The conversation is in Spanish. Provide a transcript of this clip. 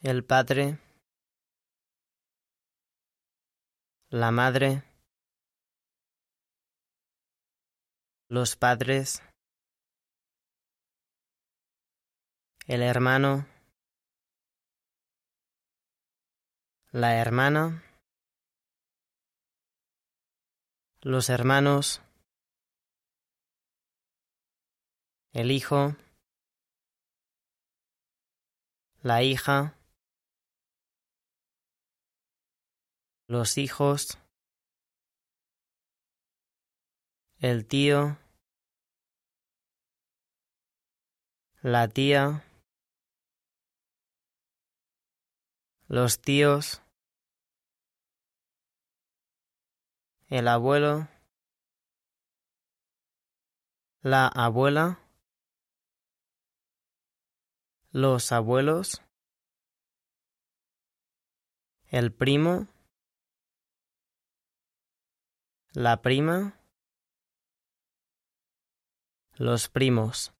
el padre, la madre, los padres, el hermano, la hermana, los hermanos, el hijo, la hija, los hijos, el tío, la tía, los tíos, el abuelo, la abuela, los abuelos, el primo, la prima, los primos.